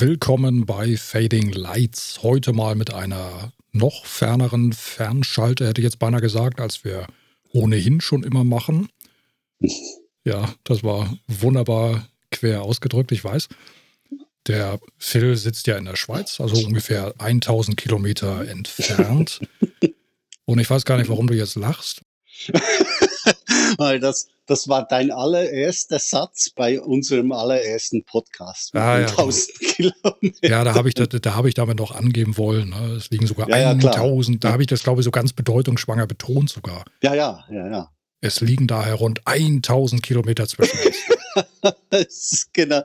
Willkommen bei Fading Lights. Heute mal mit einer noch ferneren Fernschalte, hätte ich jetzt beinahe gesagt, als wir ohnehin schon immer machen. Ja, das war wunderbar quer ausgedrückt, ich weiß. Der Phil sitzt ja in der Schweiz, also ungefähr 1000 Kilometer entfernt. Und ich weiß gar nicht, warum du jetzt lachst. Weil das, das war dein allererster Satz bei unserem allerersten Podcast. Ah, ja, 1000 genau. Kilometer. Ja, da habe ich, da, da hab ich damit noch angeben wollen. Ne? Es liegen sogar ja, 1000. Ja, da habe ich das, glaube ich, so ganz bedeutungsschwanger betont sogar. Ja, ja, ja, ja. Es liegen daher rund 1000 Kilometer zwischen uns. genau,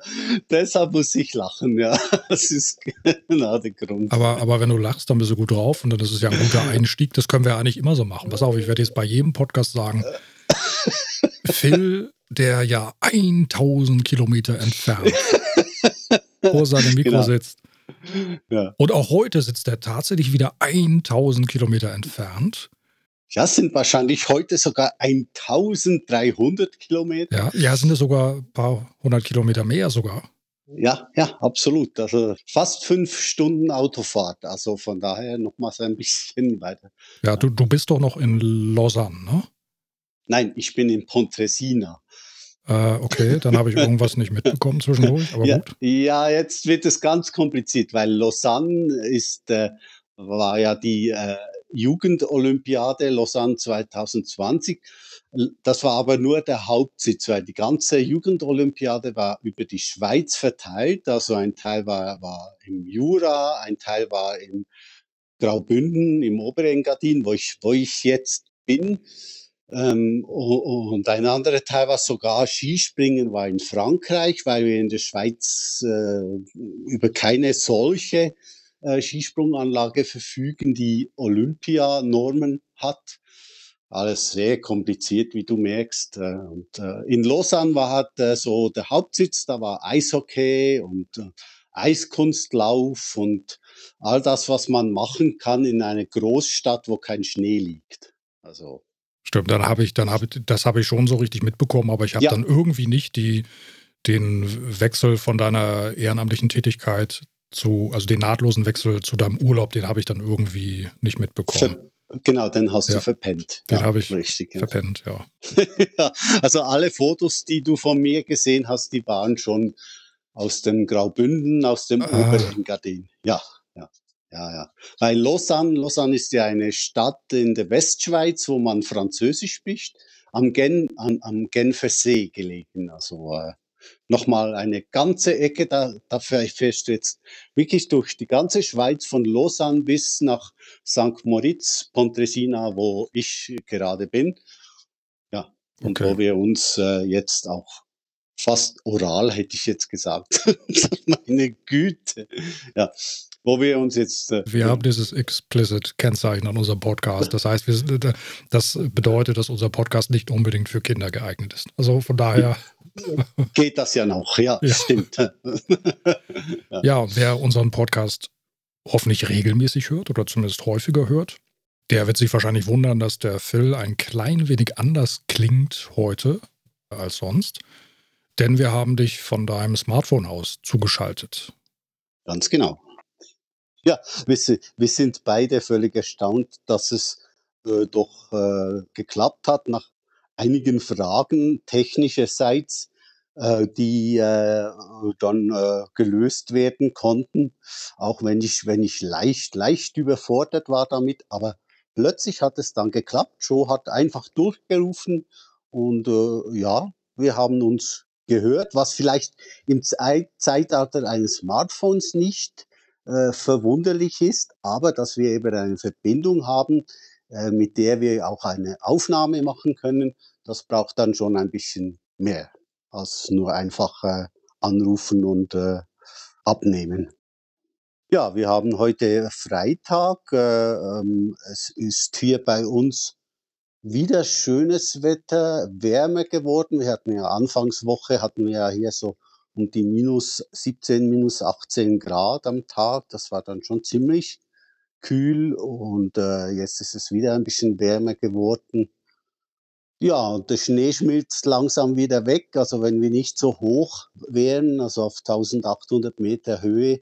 deshalb muss ich lachen, ja. Das ist genau der Grund. Aber, aber wenn du lachst, dann bist du gut drauf und das ist ja ein guter Einstieg. Das können wir ja eigentlich immer so machen. Pass auf, ich werde jetzt bei jedem Podcast sagen, Phil, der ja 1000 Kilometer entfernt vor seinem Mikro genau. sitzt. Ja. Und auch heute sitzt er tatsächlich wieder 1000 Kilometer entfernt. Ja, sind wahrscheinlich heute sogar 1300 Kilometer. Ja, ja, sind es sogar ein paar hundert Kilometer mehr sogar. Ja, ja, absolut. Also fast fünf Stunden Autofahrt. Also von daher nochmals ein bisschen weiter. Ja, du, du bist doch noch in Lausanne, ne? Nein, ich bin in Pontresina. Äh, okay, dann habe ich irgendwas nicht mitbekommen zwischendurch, aber ja, gut. Ja, jetzt wird es ganz kompliziert, weil Lausanne ist, äh, war ja die äh, Jugendolympiade Lausanne 2020. Das war aber nur der Hauptsitz, weil die ganze Jugendolympiade war über die Schweiz verteilt. Also ein Teil war, war im Jura, ein Teil war im Graubünden, im Oberengadin, wo ich, wo ich jetzt bin. Ähm, und ein anderer Teil war sogar Skispringen, war in Frankreich, weil wir in der Schweiz äh, über keine solche äh, Skisprunganlage verfügen, die Olympianormen hat. Alles sehr kompliziert, wie du merkst. Äh, und äh, in Lausanne war halt äh, so der Hauptsitz, da war Eishockey und äh, Eiskunstlauf und all das, was man machen kann in einer Großstadt, wo kein Schnee liegt. Also Stimmt, dann habe ich, dann habe das habe ich schon so richtig mitbekommen, aber ich habe ja. dann irgendwie nicht die, den Wechsel von deiner ehrenamtlichen Tätigkeit zu, also den nahtlosen Wechsel zu deinem Urlaub, den habe ich dann irgendwie nicht mitbekommen. Ver genau, den hast ja. du verpennt. Den ja, habe ich richtig, verpennt, ja. ja. Also alle Fotos, die du von mir gesehen hast, die waren schon aus dem Graubünden, aus dem ah. Oberengadin. Ja, ja. Ja. Weil Lausanne, Lausanne ist ja eine Stadt in der Westschweiz, wo man Französisch spricht, am, Gen, am, am Genfer See gelegen. Also äh, nochmal eine ganze Ecke, da, da fährst du jetzt wirklich durch die ganze Schweiz von Lausanne bis nach St. Moritz, Pontresina, wo ich gerade bin. Ja, und okay. wo wir uns äh, jetzt auch fast oral, hätte ich jetzt gesagt. Meine Güte. Ja, wo wir uns jetzt. Äh, wir haben dieses Explicit-Kennzeichen an unserem Podcast. Das heißt, wir, äh, das bedeutet, dass unser Podcast nicht unbedingt für Kinder geeignet ist. Also von daher. Geht das ja noch, ja, ja. stimmt. ja. ja, wer unseren Podcast hoffentlich regelmäßig hört oder zumindest häufiger hört, der wird sich wahrscheinlich wundern, dass der Phil ein klein wenig anders klingt heute als sonst. Denn wir haben dich von deinem Smartphone aus zugeschaltet. Ganz genau. Ja, wir, wir sind beide völlig erstaunt, dass es äh, doch äh, geklappt hat nach einigen Fragen technischerseits, äh, die äh, dann äh, gelöst werden konnten, auch wenn ich, wenn ich leicht, leicht überfordert war damit, aber plötzlich hat es dann geklappt. Joe hat einfach durchgerufen und äh, ja, wir haben uns gehört, was vielleicht im Zeitalter eines Smartphones nicht äh, verwunderlich ist, aber dass wir eben eine Verbindung haben, äh, mit der wir auch eine Aufnahme machen können, das braucht dann schon ein bisschen mehr als nur einfach äh, anrufen und äh, abnehmen. Ja, wir haben heute Freitag. Äh, ähm, es ist hier bei uns wieder schönes Wetter, wärmer geworden. Wir hatten ja Anfangswoche hatten wir ja hier so um die minus 17, minus 18 Grad am Tag. Das war dann schon ziemlich kühl und äh, jetzt ist es wieder ein bisschen wärmer geworden. Ja, und der Schnee schmilzt langsam wieder weg. Also wenn wir nicht so hoch wären, also auf 1800 Meter Höhe,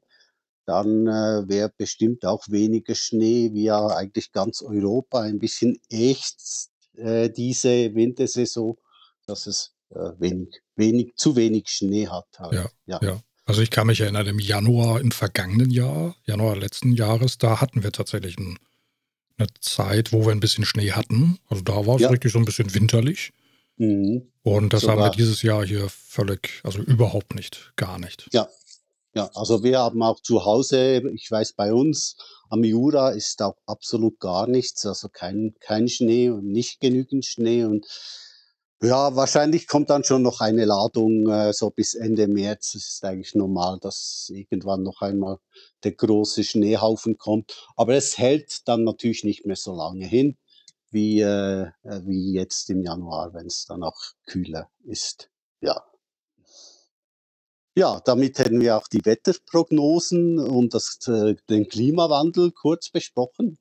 dann äh, wäre bestimmt auch weniger Schnee, wie ja eigentlich ganz Europa ein bisschen echt äh, diese Wintersaison, dass es äh, wenig, wenig, zu wenig Schnee hat. Halt. Ja, ja, ja. Also ich kann mich erinnern, im Januar im vergangenen Jahr, Januar letzten Jahres, da hatten wir tatsächlich ein, eine Zeit, wo wir ein bisschen Schnee hatten. Also da war es ja. richtig so ein bisschen winterlich. Mhm. Und das Sogar. haben wir dieses Jahr hier völlig, also überhaupt nicht, gar nicht. Ja, ja, also wir haben auch zu Hause, ich weiß bei uns am Jura ist auch absolut gar nichts, also kein, kein Schnee und nicht genügend Schnee und ja, wahrscheinlich kommt dann schon noch eine Ladung äh, so bis Ende März. Es ist eigentlich normal, dass irgendwann noch einmal der große Schneehaufen kommt. Aber es hält dann natürlich nicht mehr so lange hin wie, äh, wie jetzt im Januar, wenn es dann auch kühler ist. Ja. Ja, damit hätten wir auch die Wetterprognosen und das, äh, den Klimawandel kurz besprochen.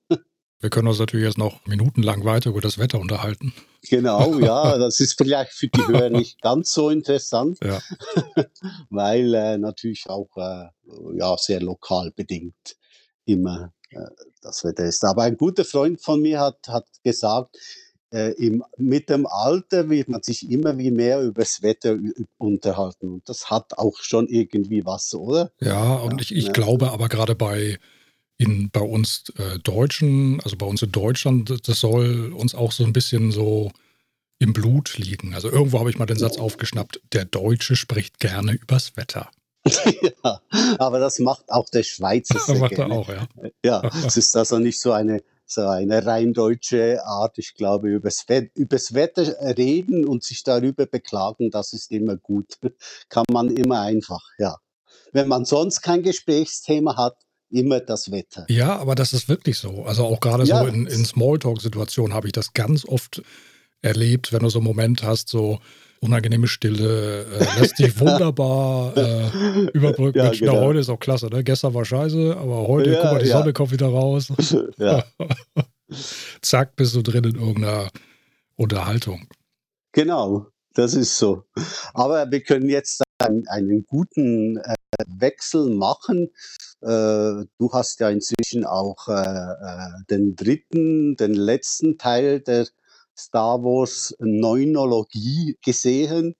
Wir können uns natürlich jetzt noch minutenlang weiter über das Wetter unterhalten. Genau, ja, das ist vielleicht für die Hörer nicht ganz so interessant, ja. weil äh, natürlich auch äh, ja, sehr lokal bedingt immer äh, das Wetter ist. Aber ein guter Freund von mir hat, hat gesagt, äh, im, mit dem Alter wird man sich immer wie mehr über das Wetter unterhalten. Und das hat auch schon irgendwie was, oder? Ja, und ja, ich, ich ja. glaube aber gerade bei, in, bei uns äh, Deutschen, also bei uns in Deutschland, das soll uns auch so ein bisschen so im Blut liegen. Also irgendwo habe ich mal den Satz aufgeschnappt, der Deutsche spricht gerne übers Wetter. ja, aber das macht auch der Schweizer sehr macht. Er auch, ja. Ja, es ist also nicht so eine so eine rein deutsche Art, ich glaube, übers, übers Wetter reden und sich darüber beklagen, das ist immer gut. Kann man immer einfach, ja. Wenn man sonst kein Gesprächsthema hat, immer das Wetter. Ja, aber das ist wirklich so. Also auch gerade ja. so in, in Smalltalk-Situationen habe ich das ganz oft erlebt, wenn du so einen Moment hast, so unangenehme Stille, äh, lässt sich wunderbar äh, überbrücken. Ja, genau. heute ist auch klasse, ne? Gestern war scheiße, aber heute, ja, guck mal, die ja. Sonne kommt wieder raus. Zack, bist du drin in irgendeiner Unterhaltung. Genau, das ist so. Aber wir können jetzt einen, einen guten äh, Wechsel machen. Äh, du hast ja inzwischen auch äh, äh, den dritten, den letzten Teil der Star Wars Neunologie gesehen.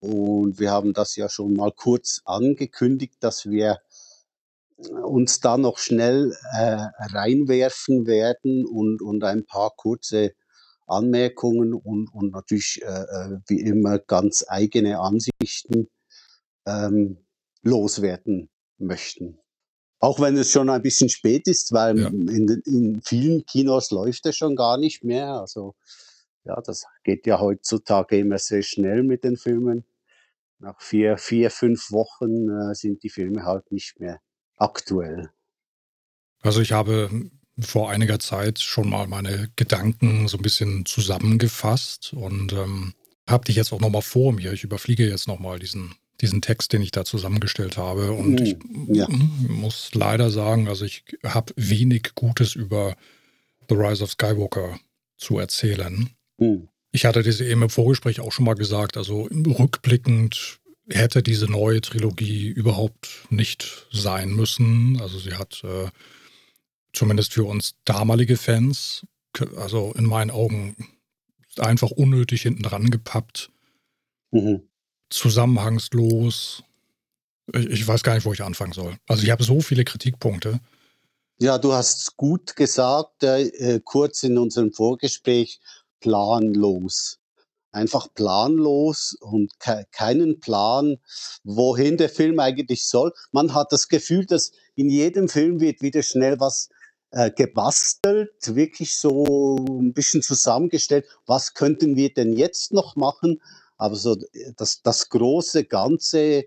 Und wir haben das ja schon mal kurz angekündigt, dass wir uns da noch schnell äh, reinwerfen werden und, und ein paar kurze Anmerkungen und, und natürlich äh, äh wie immer ganz eigene Ansichten ähm, loswerden möchten. Auch wenn es schon ein bisschen spät ist, weil ja. in, in vielen Kinos läuft es schon gar nicht mehr. Also ja, das geht ja heutzutage immer sehr schnell mit den Filmen. Nach vier, vier fünf Wochen äh, sind die Filme halt nicht mehr aktuell. Also ich habe vor einiger Zeit schon mal meine Gedanken so ein bisschen zusammengefasst und ähm, habe dich jetzt auch nochmal vor mir. Ich überfliege jetzt nochmal diesen diesen Text, den ich da zusammengestellt habe. Und ich mm, ja. muss leider sagen, also ich habe wenig Gutes über The Rise of Skywalker zu erzählen. Mhm. Ich hatte das eben im Vorgespräch auch schon mal gesagt, also rückblickend hätte diese neue Trilogie überhaupt nicht sein müssen. Also sie hat äh, zumindest für uns damalige Fans, also in meinen Augen einfach unnötig hinten dran gepappt. Mhm zusammenhangslos. Ich, ich weiß gar nicht, wo ich anfangen soll. Also ich habe so viele Kritikpunkte. Ja, du hast gut gesagt, äh, kurz in unserem Vorgespräch, planlos. Einfach planlos und ke keinen Plan, wohin der Film eigentlich soll. Man hat das Gefühl, dass in jedem Film wird wieder schnell was äh, gebastelt, wirklich so ein bisschen zusammengestellt. Was könnten wir denn jetzt noch machen? Aber so das, das große Ganze,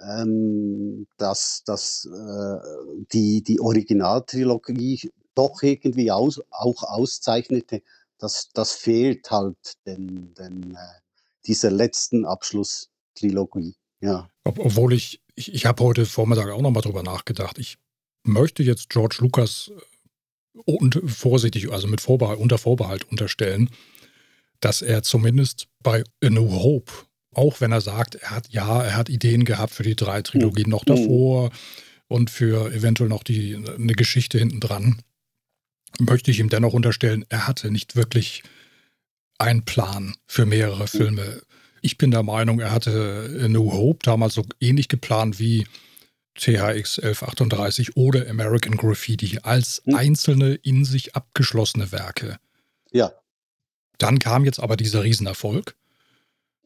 ähm, dass, dass äh, die, die Originaltrilogie doch irgendwie aus, auch auszeichnete, das, das fehlt halt den, den, äh, dieser letzten Abschlusstrilogie. Ja. Obwohl ich, ich, ich habe heute Vormittag auch nochmal drüber nachgedacht. Ich möchte jetzt George Lucas äh, und vorsichtig, also mit Vorbehalt, unter Vorbehalt unterstellen, dass er zumindest bei A New Hope, auch wenn er sagt, er hat ja, er hat Ideen gehabt für die drei Trilogien mhm. noch davor und für eventuell noch die, eine Geschichte hinten dran, möchte ich ihm dennoch unterstellen, er hatte nicht wirklich einen Plan für mehrere Filme. Ich bin der Meinung, er hatte New Hope damals so ähnlich geplant wie THX 1138 oder American Graffiti als hm. einzelne in sich abgeschlossene Werke. Ja. Dann kam jetzt aber dieser Riesenerfolg.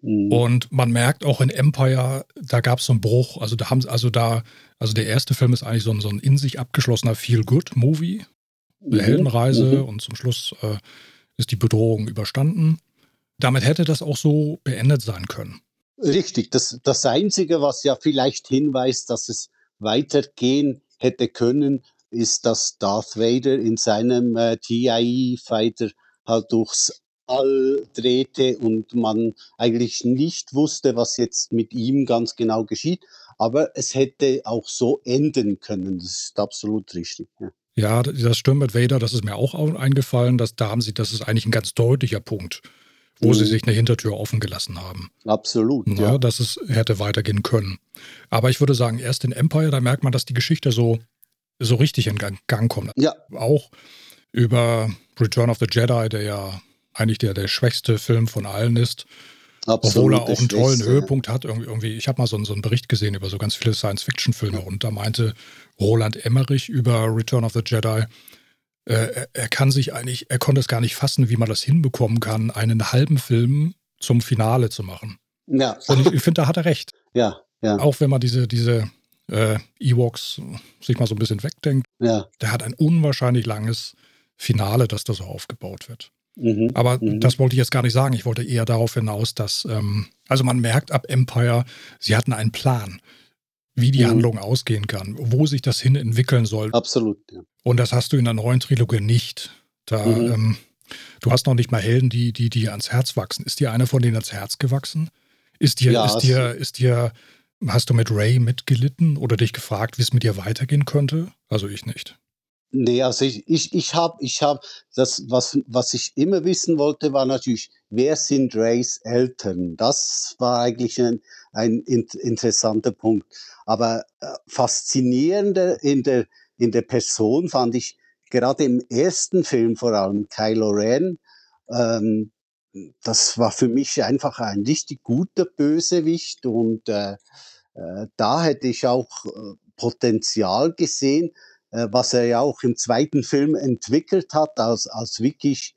Mhm. Und man merkt auch in Empire, da gab es so einen Bruch. Also da haben also da, also der erste Film ist eigentlich so ein, so ein in sich abgeschlossener Feel-Good-Movie. Eine mhm. Heldenreise mhm. und zum Schluss äh, ist die Bedrohung überstanden. Damit hätte das auch so beendet sein können. Richtig. Das, das Einzige, was ja vielleicht hinweist, dass es weitergehen hätte können, ist, dass Darth Vader in seinem äh, TIE-Fighter halt durchs All drehte und man eigentlich nicht wusste, was jetzt mit ihm ganz genau geschieht. Aber es hätte auch so enden können. Das ist absolut richtig. Ja. Ja, das stimmt mit Vader, das ist mir auch eingefallen, dass da haben sie, das ist eigentlich ein ganz deutlicher Punkt, wo mhm. sie sich eine Hintertür offen gelassen haben. Absolut. Ja, ja, dass es hätte weitergehen können. Aber ich würde sagen, erst in Empire, da merkt man, dass die Geschichte so, so richtig in Gang, Gang kommt. Ja. Auch über Return of the Jedi, der ja eigentlich der, der schwächste Film von allen ist. Absolut Obwohl er auch einen tollen Höhepunkt hat. Irgendwie, ich habe mal so, so, einen Bericht gesehen über so ganz viele Science-Fiction-Filme und da meinte Roland Emmerich über Return of the Jedi, äh, er kann sich eigentlich, er konnte es gar nicht fassen, wie man das hinbekommen kann, einen halben Film zum Finale zu machen. Ja. Und ich, finde, da hat er recht. Ja, ja. Auch wenn man diese, diese äh, Ewoks sich mal so ein bisschen wegdenkt, ja. der hat ein unwahrscheinlich langes Finale, dass das so aufgebaut wird. Mhm, Aber mhm. das wollte ich jetzt gar nicht sagen. Ich wollte eher darauf hinaus, dass, ähm, also man merkt ab Empire, sie hatten einen Plan, wie die mhm. Handlung ausgehen kann, wo sich das hin entwickeln soll. Absolut, ja. Und das hast du in der neuen Trilogie nicht. Da, mhm. ähm, du hast noch nicht mal Helden, die, die dir ans Herz wachsen. Ist dir einer von denen ans Herz gewachsen? Ist dir, ja, ist dir, ist dir, hast du mit Ray mitgelitten oder dich gefragt, wie es mit dir weitergehen könnte? Also ich nicht. Nee, also ich, ich, ich habe, ich hab das, was, was ich immer wissen wollte, war natürlich, wer sind Rays Eltern? Das war eigentlich ein, ein interessanter Punkt. Aber äh, faszinierender in der, in der Person fand ich gerade im ersten Film vor allem Kylo Ren. Ähm, das war für mich einfach ein richtig guter Bösewicht und äh, äh, da hätte ich auch äh, Potenzial gesehen was er ja auch im zweiten Film entwickelt hat, als, als wirklich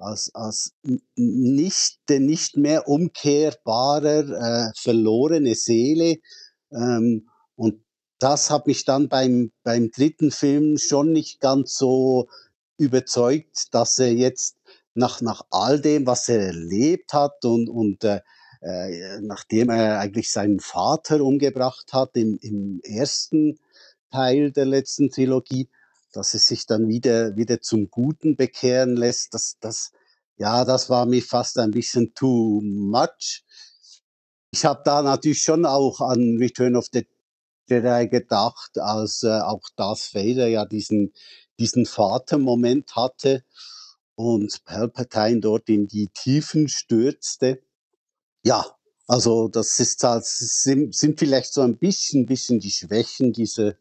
als, als nicht, nicht mehr umkehrbarer, äh, verlorene Seele. Ähm, und das hat mich dann beim, beim dritten Film schon nicht ganz so überzeugt, dass er jetzt nach, nach all dem, was er erlebt hat und, und äh, äh nachdem er eigentlich seinen Vater umgebracht hat im, im ersten Teil der letzten Trilogie, dass es sich dann wieder, wieder zum Guten bekehren lässt. Das, das, ja, das war mir fast ein bisschen too much. Ich habe da natürlich schon auch an Return of the Jedi gedacht, als äh, auch Darth Vader ja diesen, diesen Vatermoment hatte und Palpatine dort in die Tiefen stürzte. Ja, also das ist halt, sind, sind vielleicht so ein bisschen, bisschen die Schwächen dieser,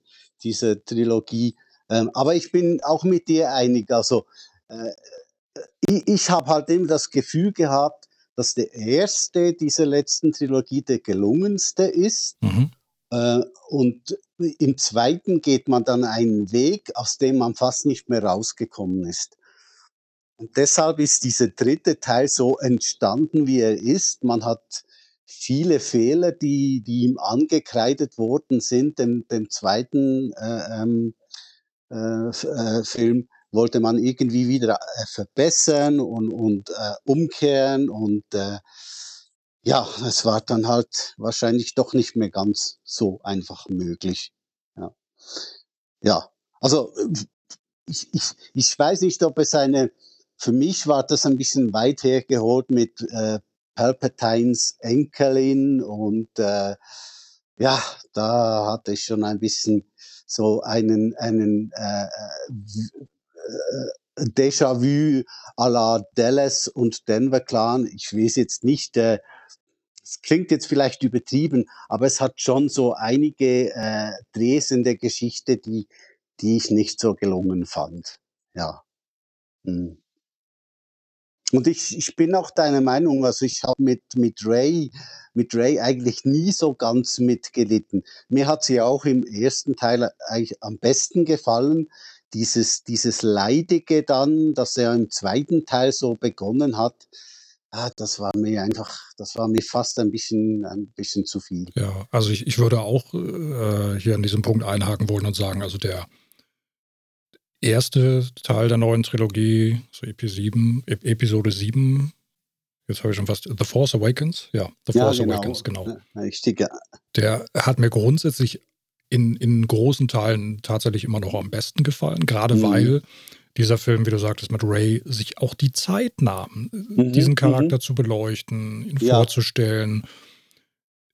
dieser Trilogie. Ähm, aber ich bin auch mit dir einig. Also äh, ich, ich habe halt immer das Gefühl gehabt, dass der erste dieser letzten Trilogie der gelungenste ist. Mhm. Äh, und im zweiten geht man dann einen Weg, aus dem man fast nicht mehr rausgekommen ist. Und deshalb ist dieser dritte Teil so entstanden, wie er ist. Man hat viele Fehler, die, die ihm angekreidet worden sind, dem, dem zweiten äh, ähm, äh, äh, Film, wollte man irgendwie wieder äh, verbessern und, und äh, umkehren und äh, ja, es war dann halt wahrscheinlich doch nicht mehr ganz so einfach möglich. Ja, ja also ich, ich, ich weiß nicht, ob es eine, für mich war das ein bisschen weit hergeholt mit äh, Palpatines Enkelin und äh, ja, da hatte ich schon ein bisschen so einen, einen äh, äh, Déjà-vu à la Dallas und Denver Clan. Ich weiß jetzt nicht, äh, es klingt jetzt vielleicht übertrieben, aber es hat schon so einige äh, Drehs in der Geschichte, die, die ich nicht so gelungen fand. Ja. Hm. Und ich, ich bin auch deiner Meinung, also ich habe mit, mit Ray, mit Ray eigentlich nie so ganz mitgelitten. Mir hat sie auch im ersten Teil eigentlich am besten gefallen. Dieses, dieses Leidige dann, dass er im zweiten Teil so begonnen hat, ah, das war mir einfach, das war mir fast ein bisschen, ein bisschen zu viel. Ja, also ich, ich würde auch äh, hier an diesem Punkt einhaken wollen und sagen, also der, erste Teil der neuen Trilogie, so EP7, Episode 7, jetzt habe ich schon fast, The Force Awakens, ja, The Force ja, genau. Awakens, genau. Richtig, ja. Der hat mir grundsätzlich in, in großen Teilen tatsächlich immer noch am besten gefallen, gerade mhm. weil dieser Film, wie du sagtest, mit Ray sich auch die Zeit nahm, mhm, diesen Charakter mhm. zu beleuchten, ihn ja. vorzustellen.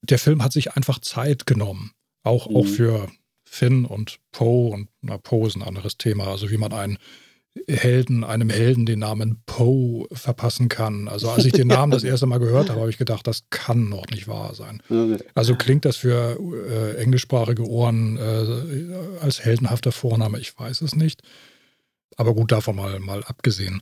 Der Film hat sich einfach Zeit genommen, auch, auch mhm. für Finn und Poe und na, Poe ist ein anderes Thema, also wie man einen Helden, einem Helden den Namen Poe verpassen kann. Also als ich den Namen das erste Mal gehört habe, habe ich gedacht, das kann noch nicht wahr sein. Also klingt das für äh, englischsprachige Ohren äh, als heldenhafter Vorname, ich weiß es nicht. Aber gut, davon mal, mal abgesehen.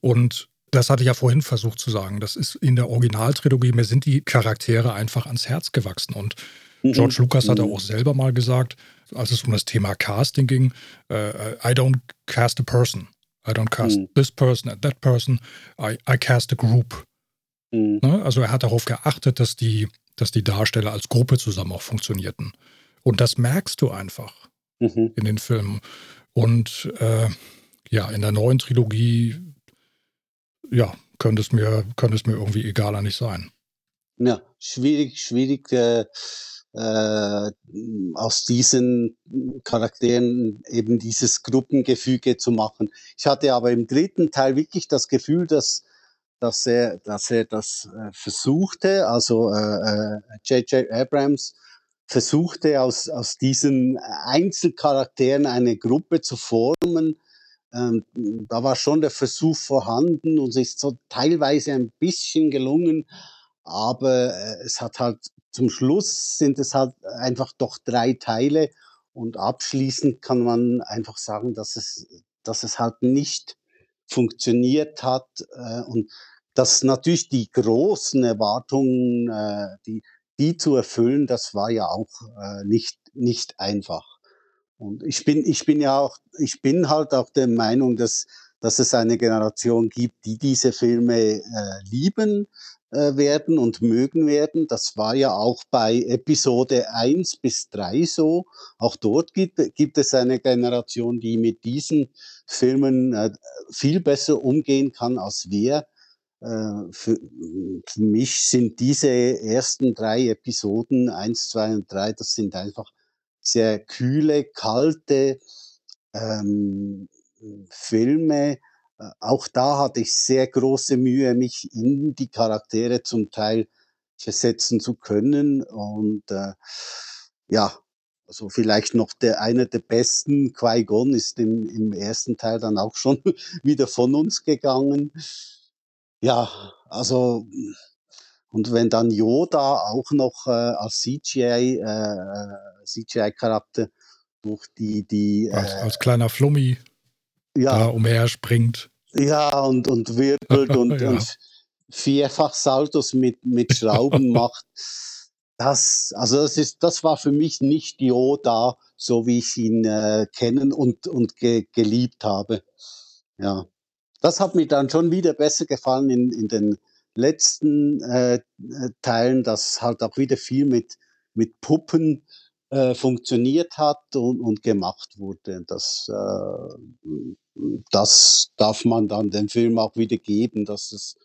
Und das hatte ich ja vorhin versucht zu sagen. Das ist in der Originaltrilogie, mir sind die Charaktere einfach ans Herz gewachsen. Und. George Lucas mhm. auch selber mal gesagt, als es um das Thema Casting ging, uh, I don't cast a person. I don't cast mhm. this person and that person. I, I cast a group. Mhm. Ne? Also er hat darauf geachtet, dass die, dass die Darsteller als Gruppe zusammen auch funktionierten. Und das merkst du einfach mhm. in den Filmen. Und äh, ja, in der neuen Trilogie, ja, könnte es mir, könnte es mir irgendwie egaler nicht sein. Ja, schwierig, schwierig. Äh äh, aus diesen Charakteren eben dieses Gruppengefüge zu machen. Ich hatte aber im dritten Teil wirklich das Gefühl, dass dass er, dass er das äh, versuchte, also J.J. Äh, Abrams versuchte aus, aus diesen Einzelcharakteren eine Gruppe zu formen. Ähm, da war schon der Versuch vorhanden und es ist so teilweise ein bisschen gelungen, aber äh, es hat halt zum Schluss sind es halt einfach doch drei Teile und abschließend kann man einfach sagen, dass es, dass es halt nicht funktioniert hat äh, und dass natürlich die großen Erwartungen, äh, die, die zu erfüllen, das war ja auch äh, nicht, nicht einfach. Und ich bin, ich bin ja auch, ich bin halt auch der Meinung, dass, dass es eine Generation gibt, die diese Filme äh, lieben, äh, werden und mögen werden. Das war ja auch bei Episode 1 bis 3 so. Auch dort gibt, gibt es eine Generation, die mit diesen Filmen äh, viel besser umgehen kann als wir. Äh, für, für mich sind diese ersten drei Episoden, 1, 2 und 3, das sind einfach sehr kühle, kalte ähm, Filme, auch da hatte ich sehr große Mühe, mich in die Charaktere zum Teil versetzen zu können. Und äh, ja, also vielleicht noch der einer der besten, Qui-Gon ist im, im ersten Teil dann auch schon wieder von uns gegangen. Ja, also und wenn dann Yoda auch noch äh, als CGI, äh, CGI-Charakter durch die, die äh, als, als kleiner Flummi ja, da umher springt. Ja, und, und wirbelt und, ja. und vierfach Saltos mit, mit Schrauben macht. Das, also das ist, das war für mich nicht Yoda, so wie ich ihn äh, kennen und, und ge, geliebt habe. Ja. Das hat mir dann schon wieder besser gefallen in, in den letzten äh, Teilen, dass halt auch wieder viel mit, mit Puppen äh, funktioniert hat und, und gemacht wurde. Das, äh, das darf man dann dem Film auch wieder geben, dass, es,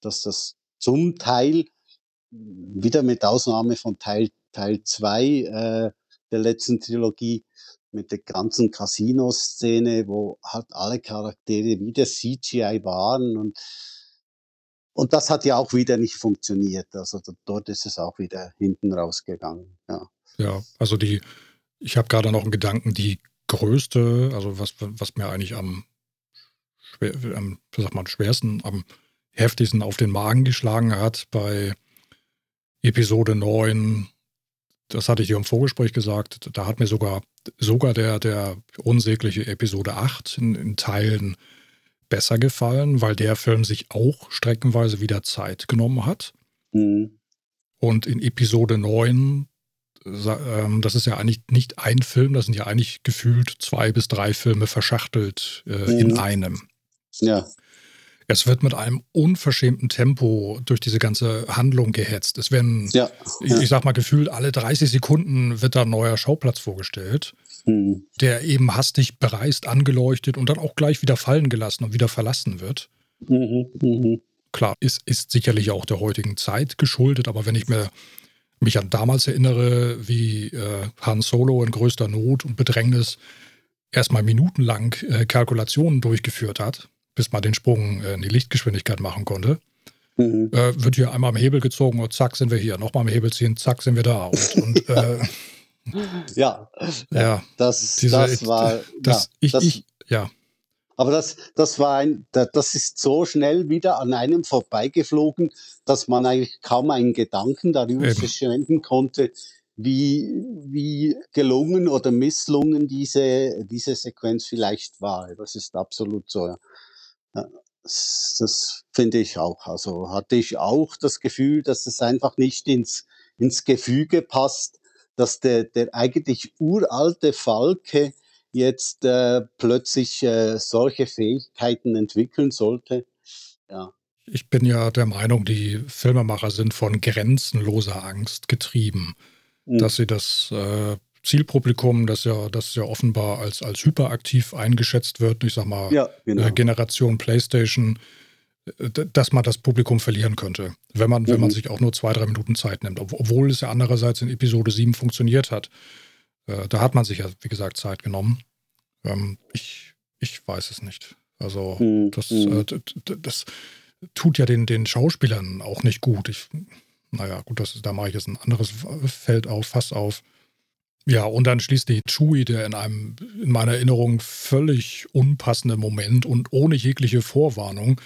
dass das zum Teil, wieder mit Ausnahme von Teil, Teil 2 äh, der letzten Trilogie, mit der ganzen Casino-Szene, wo halt alle Charaktere wieder CGI waren und und das hat ja auch wieder nicht funktioniert. Also dort ist es auch wieder hinten rausgegangen. Ja, ja also die, ich habe gerade noch einen Gedanken, die größte, also was, was mir eigentlich am schwer, am, sagt man, schwersten, am heftigsten auf den Magen geschlagen hat bei Episode 9. Das hatte ich dir im Vorgespräch gesagt. Da hat mir sogar, sogar der, der unsägliche Episode 8 in, in Teilen besser gefallen, weil der Film sich auch streckenweise wieder Zeit genommen hat. Mhm. Und in Episode 9, ähm, das ist ja eigentlich nicht ein Film, das sind ja eigentlich gefühlt zwei bis drei Filme verschachtelt äh, mhm. in einem. Ja. Es wird mit einem unverschämten Tempo durch diese ganze Handlung gehetzt. Es werden, ja, ja. ich sag mal, gefühlt alle 30 Sekunden wird da ein neuer Schauplatz vorgestellt, mhm. der eben hastig bereist, angeleuchtet und dann auch gleich wieder fallen gelassen und wieder verlassen wird. Mhm. Mhm. Klar, ist, ist sicherlich auch der heutigen Zeit geschuldet, aber wenn ich mir mich an damals erinnere, wie äh, Han Solo in größter Not und Bedrängnis erstmal minutenlang äh, Kalkulationen durchgeführt hat, bis man den Sprung äh, in die Lichtgeschwindigkeit machen konnte. Mhm. Äh, wird hier einmal am Hebel gezogen und zack sind wir hier. Nochmal am Hebel ziehen, zack sind wir da. Und, und äh, ja, ja, das, diese, das war, das, ja, ich, das, ich, ja. Aber das, das war ein, das ist so schnell wieder an einem vorbeigeflogen, dass man eigentlich kaum einen Gedanken darüber verschwenden konnte, wie, wie gelungen oder misslungen diese, diese Sequenz vielleicht war. Das ist absolut so. Ja. Das, das finde ich auch. Also hatte ich auch das Gefühl, dass es einfach nicht ins, ins Gefüge passt, dass der, der eigentlich uralte Falke jetzt äh, plötzlich äh, solche Fähigkeiten entwickeln sollte. Ja. Ich bin ja der Meinung, die Filmemacher sind von grenzenloser Angst getrieben, mhm. dass sie das äh, Zielpublikum, das ja, das ja offenbar als, als hyperaktiv eingeschätzt wird, ich sag mal, ja, genau. äh, Generation PlayStation, äh, dass man das Publikum verlieren könnte, wenn man, mhm. wenn man mhm. sich auch nur zwei, drei Minuten Zeit nimmt. Obwohl es ja andererseits in Episode 7 funktioniert hat. Äh, da hat man sich ja, wie gesagt, Zeit genommen. Ähm, ich, ich weiß es nicht. Also, mhm. das, mhm. äh, das tut ja den, den Schauspielern auch nicht gut. Ich, naja, gut, das, da mache ich jetzt ein anderes Feld auf, Fass auf. Ja, und dann schließlich Chewie, der in einem, in meiner Erinnerung, völlig unpassenden Moment und ohne jegliche Vorwarnung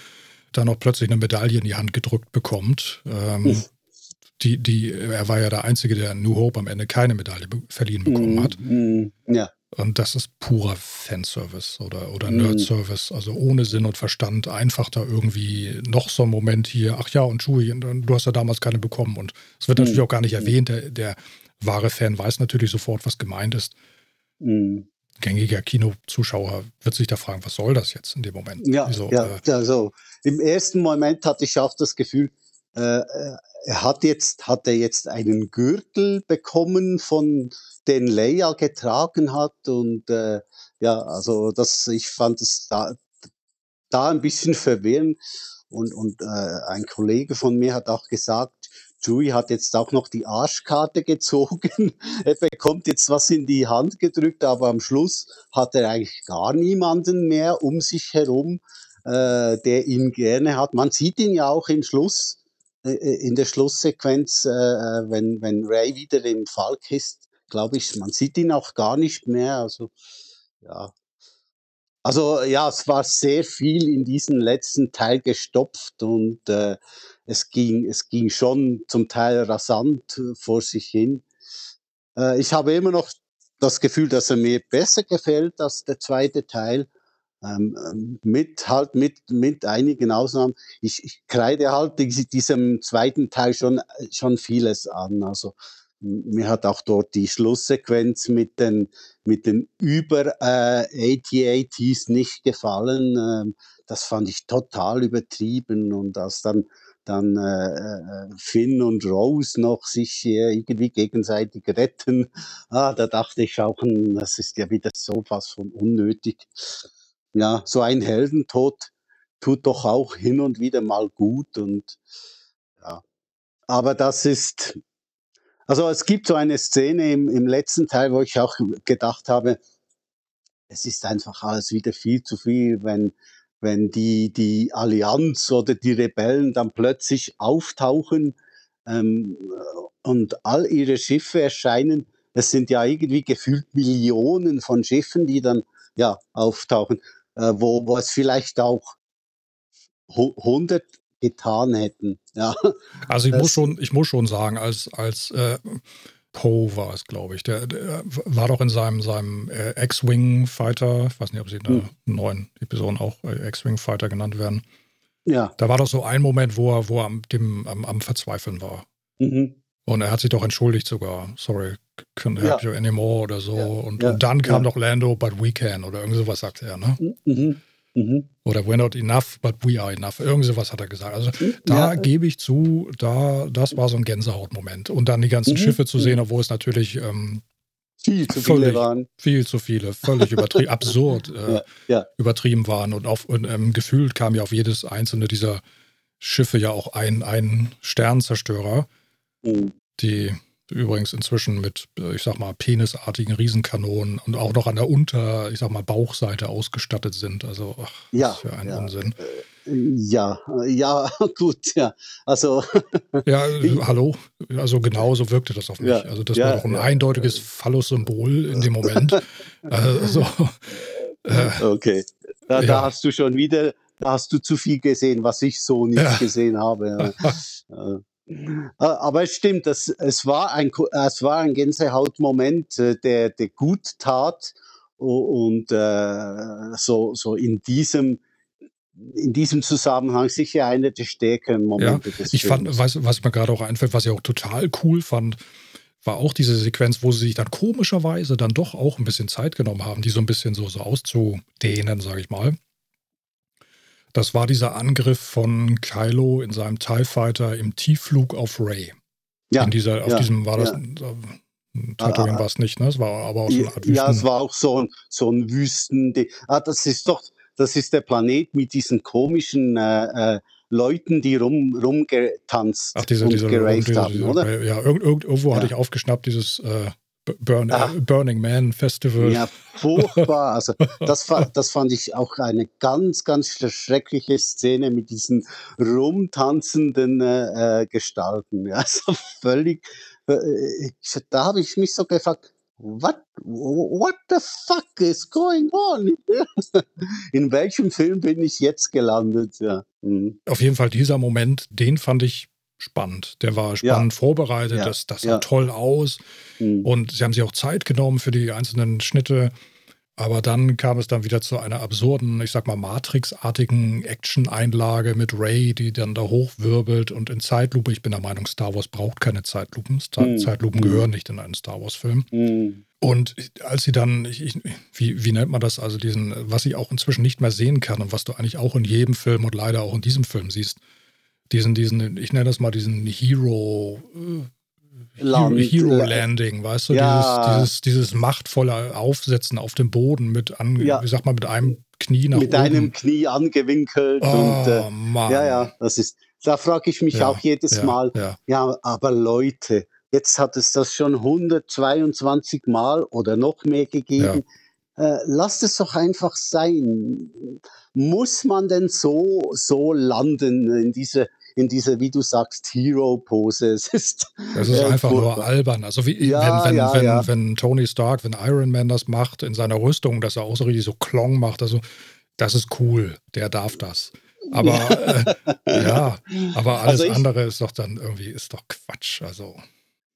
dann noch plötzlich eine Medaille in die Hand gedrückt bekommt. Ähm, hm. Die, die, er war ja der Einzige, der New Hope am Ende keine Medaille be verliehen bekommen hm, hat. Hm, ja. Und das ist purer Fanservice oder, oder hm. Nerdservice, also ohne Sinn und Verstand, einfach da irgendwie noch so ein Moment hier, ach ja, und Chewie, du hast ja damals keine bekommen. Und es wird natürlich auch gar nicht erwähnt, der, der wahre Fan weiß natürlich sofort, was gemeint ist. Mhm. Gängiger Kinozuschauer wird sich da fragen, was soll das jetzt in dem Moment? Ja, also, ja, äh, also im ersten Moment hatte ich auch das Gefühl, äh, äh, er hat jetzt, hat er jetzt einen Gürtel bekommen, von den Leia getragen hat und äh, ja, also das, ich fand es da, da ein bisschen verwirrend und, und äh, ein Kollege von mir hat auch gesagt, Chewie hat jetzt auch noch die Arschkarte gezogen. er bekommt jetzt was in die Hand gedrückt, aber am Schluss hat er eigentlich gar niemanden mehr um sich herum, äh, der ihn gerne hat. Man sieht ihn ja auch im Schluss, in der Schlusssequenz, äh, wenn, wenn Ray wieder im Falk ist, glaube ich, man sieht ihn auch gar nicht mehr. Also, ja. Also ja, es war sehr viel in diesen letzten Teil gestopft und äh, es ging, es ging schon zum Teil rasant äh, vor sich hin. Äh, ich habe immer noch das Gefühl, dass er mir besser gefällt als der zweite Teil. Ähm, ähm mit halt mit mit einigen Ausnahmen. Ich, ich kreide halt diesem zweiten Teil schon schon vieles an. Also mir hat auch dort die Schlusssequenz mit den mit den über äh, AT-ATs nicht gefallen. Ähm, das fand ich total übertrieben und als dann dann äh, äh, Finn und Rose noch sich äh, irgendwie gegenseitig retten. Ah, da dachte ich auch, hm, das ist ja wieder so was von unnötig. Ja, so ein Heldentod tut doch auch hin und wieder mal gut und ja. Aber das ist, also es gibt so eine Szene im, im letzten Teil, wo ich auch gedacht habe, es ist einfach alles wieder viel zu viel, wenn wenn die, die Allianz oder die Rebellen dann plötzlich auftauchen ähm, und all ihre Schiffe erscheinen. Es sind ja irgendwie gefühlt Millionen von Schiffen, die dann ja auftauchen. Äh, wo, wo es vielleicht auch 100 getan hätten. Ja. Also ich muss schon, ich muss schon sagen, als, als äh, Poe war es, glaube ich, der, der, war doch in seinem, seinem äh, X-Wing-Fighter, ich weiß nicht, ob sie in der hm. neuen Episode auch äh, X-Wing-Fighter genannt werden. Ja. Da war doch so ein Moment, wo er, wo er am, dem, am, am Verzweifeln war. Mhm. Und er hat sich doch entschuldigt sogar. Sorry, couldn't help ja. you anymore oder so. Ja. Und, ja. und, dann kam doch Lando, but we can oder irgend sowas sagt er, ne? Mhm. Mhm. Oder we're not enough, but we are enough. Irgend sowas hat er gesagt. Also da gebe ich zu, da, das war so ein Gänsehautmoment. Und dann die ganzen mhm. Schiffe zu sehen, obwohl es natürlich ähm, viel zu völlig, viele waren. Viel zu viele, völlig übertrieben, absurd äh, ja, ja. übertrieben waren. Und, auf, und ähm, gefühlt kam ja auf jedes einzelne dieser Schiffe ja auch ein, ein Sternzerstörer, mhm. die übrigens inzwischen mit, äh, ich sag mal, penisartigen Riesenkanonen und auch noch an der Unter, ich sag mal, Bauchseite ausgestattet sind. Also, ach, ja, für ein ja. Unsinn. Ja, ja, gut, ja. Also. ja, hallo. Also genau so wirkte das auf mich. Ja, also das ja, war doch ein ja, eindeutiges Phallus-Symbol in dem Moment. also, äh, okay. Da, da, hast du schon wieder, da hast du zu viel gesehen, was ich so nicht gesehen habe. Aber es stimmt, das, es, war ein, es war ein Gänsehautmoment, äh, der, der gut tat und äh, so, so in diesem in diesem Zusammenhang sicher einer der stärkeren Momente ja, des ich Films. fand, was, was mir gerade auch einfällt, was ich auch total cool fand, war auch diese Sequenz, wo sie sich dann komischerweise dann doch auch ein bisschen Zeit genommen haben, die so ein bisschen so, so auszudehnen, sage ich mal. Das war dieser Angriff von Kylo in seinem TIE Fighter im Tiefflug auf Ray. Ja. In dieser, auf ja, diesem war das. Ja. Tatooine ah, war es nicht, ne? Es war aber auch so eine Art Wüsten. Ja, es war auch so ein, so ein Wüsten. Ah, das ist doch, das ist der Planet mit diesen komischen äh, äh, Leuten, die rum, rumgetanzt Ach, diese, und diese, diese, haben, oder? Ja, irgendwo ja. hatte ich aufgeschnappt, dieses äh, Burn, äh, Burning Man Festival. Ja, furchtbar. Also das, das fand ich auch eine ganz, ganz schreckliche Szene mit diesen rumtanzenden äh, äh Gestalten. Ja, so völlig. Äh, da habe ich mich so gefragt, what, what the fuck is going on? In welchem Film bin ich jetzt gelandet? Ja. Mhm. Auf jeden Fall dieser Moment, den fand ich spannend. Der war spannend ja. vorbereitet, ja. das, das sah ja. toll aus. Mhm. Und sie haben sich auch Zeit genommen für die einzelnen Schnitte. Aber dann kam es dann wieder zu einer absurden, ich sag mal, Matrix-artigen Action-Einlage mit Ray, die dann da hochwirbelt und in Zeitlupe. Ich bin der Meinung, Star Wars braucht keine Zeitlupen. Mhm. Zeitlupen mhm. gehören nicht in einen Star Wars-Film. Mhm. Und als sie dann, ich, ich, wie, wie nennt man das, also diesen, was ich auch inzwischen nicht mehr sehen kann und was du eigentlich auch in jedem Film und leider auch in diesem Film siehst, diesen, diesen, ich nenne das mal diesen Hero, äh, Land, Hero äh, Landing, weißt du, ja. dieses, dieses, dieses machtvolle Aufsetzen auf dem Boden mit, an, ja. wie sagt man, mit einem Knie nach mit oben. Einem Knie angewinkelt. Oh, und, äh, Mann. Ja, ja, das ist, da frage ich mich ja, auch jedes Mal, ja. ja, aber Leute, jetzt hat es das schon 122 Mal oder noch mehr gegeben. Äh, lasst es doch einfach sein. Muss man denn so, so landen in diese in dieser, wie du sagst, Hero-Pose. Es ist, das ist äh, einfach furchtbar. nur albern. Also wie ja, wenn, wenn, ja, wenn, ja. wenn Tony Stark, wenn Iron Man das macht in seiner Rüstung, dass er auch so richtig so Klong macht, also das ist cool, der darf das. Aber äh, ja, aber alles also ich, andere ist doch dann irgendwie, ist doch Quatsch. Also.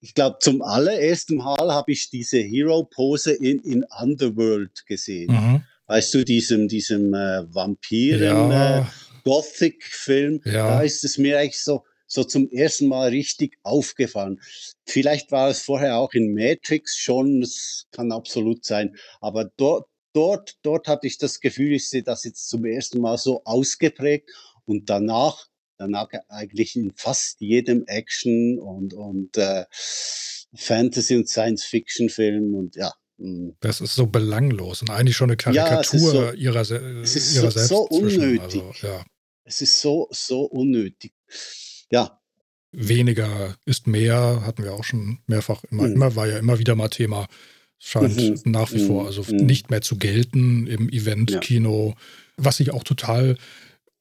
Ich glaube, zum allerersten Mal habe ich diese Hero-Pose in, in Underworld gesehen. Mhm. Weißt du, diesem, diesem äh, Vampiren. Ja. Äh, Gothic-Film, ja. da ist es mir eigentlich so, so zum ersten Mal richtig aufgefallen. Vielleicht war es vorher auch in Matrix schon, das kann absolut sein, aber dort, dort, dort hatte ich das Gefühl, ich sehe das jetzt zum ersten Mal so ausgeprägt und danach, danach eigentlich in fast jedem Action und, und äh, Fantasy- und Science-Fiction-Film und ja, hm. das ist so belanglos und eigentlich schon eine Karikatur ja, so, ihrer, es ist ihrer so, selbst. So unnötig. Also, ja. Es ist so, so unnötig. Ja. Weniger ist mehr, hatten wir auch schon mehrfach immer, mhm. immer war ja immer wieder mal Thema. Scheint mhm. nach wie mhm. vor also mhm. nicht mehr zu gelten im Event-Kino. Ja. Was ich auch total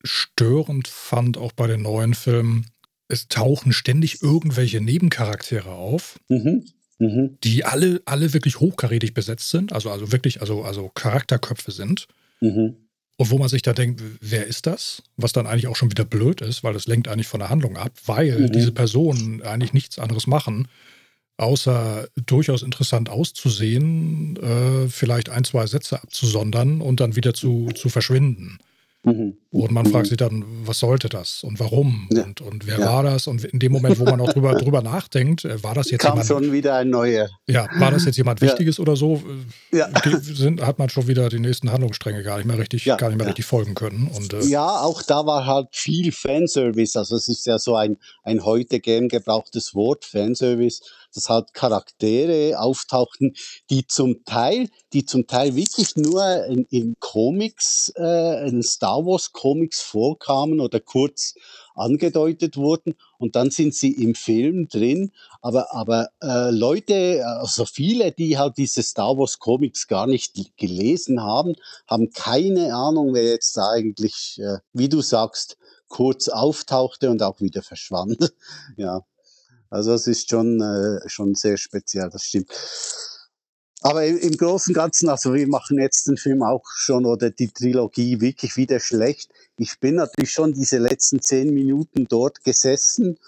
störend fand, auch bei den neuen Filmen, es tauchen ständig irgendwelche Nebencharaktere auf, mhm. Mhm. die alle, alle wirklich hochkarätig besetzt sind, also, also wirklich, also, also Charakterköpfe sind. Mhm Und wo man sich dann denkt, wer ist das? Was dann eigentlich auch schon wieder blöd ist, weil das lenkt eigentlich von der Handlung ab, weil Mhm. diese Personen eigentlich nichts anderes machen, außer durchaus interessant auszusehen, äh, vielleicht ein, zwei Sätze abzusondern und dann wieder zu, zu verschwinden. Mhm. Und man Mhm. fragt sich dann, was sollte das und warum Ja. und, und wer Ja. war das? Und in dem Moment, wo man auch drüber, drüber nachdenkt, äh, war das jetzt Kam jemand, schon wieder ein neuer. ja, war das jetzt jemand Ja. Wichtiges oder so? Äh, Ja. Sind, hat man schon wieder die nächsten Handlungsstränge gar nicht mehr richtig, gar nicht mehr richtig folgen können. Und äh, Ja, auch da war halt viel Fanservice. Also es ist ja so ein, ein heute gern gebrauchtes Wort, Fanservice, dass halt Charaktere auftauchten, die zum Teil, die zum Teil wirklich nur in, in Comics, äh, in Star Wars Comics vorkamen oder kurz angedeutet wurden und dann sind sie im Film drin. Aber, aber äh, Leute, also viele, die halt diese Star Wars Comics gar nicht gelesen haben, haben keine Ahnung, wer jetzt da eigentlich, äh, wie du sagst, kurz auftauchte und auch wieder verschwand. ja. Also es ist schon, äh, schon sehr speziell, das stimmt. Aber im, im Großen und Ganzen, also wir machen jetzt den Film auch schon oder die Trilogie wirklich wieder schlecht. Ich bin natürlich schon diese letzten zehn Minuten dort gesessen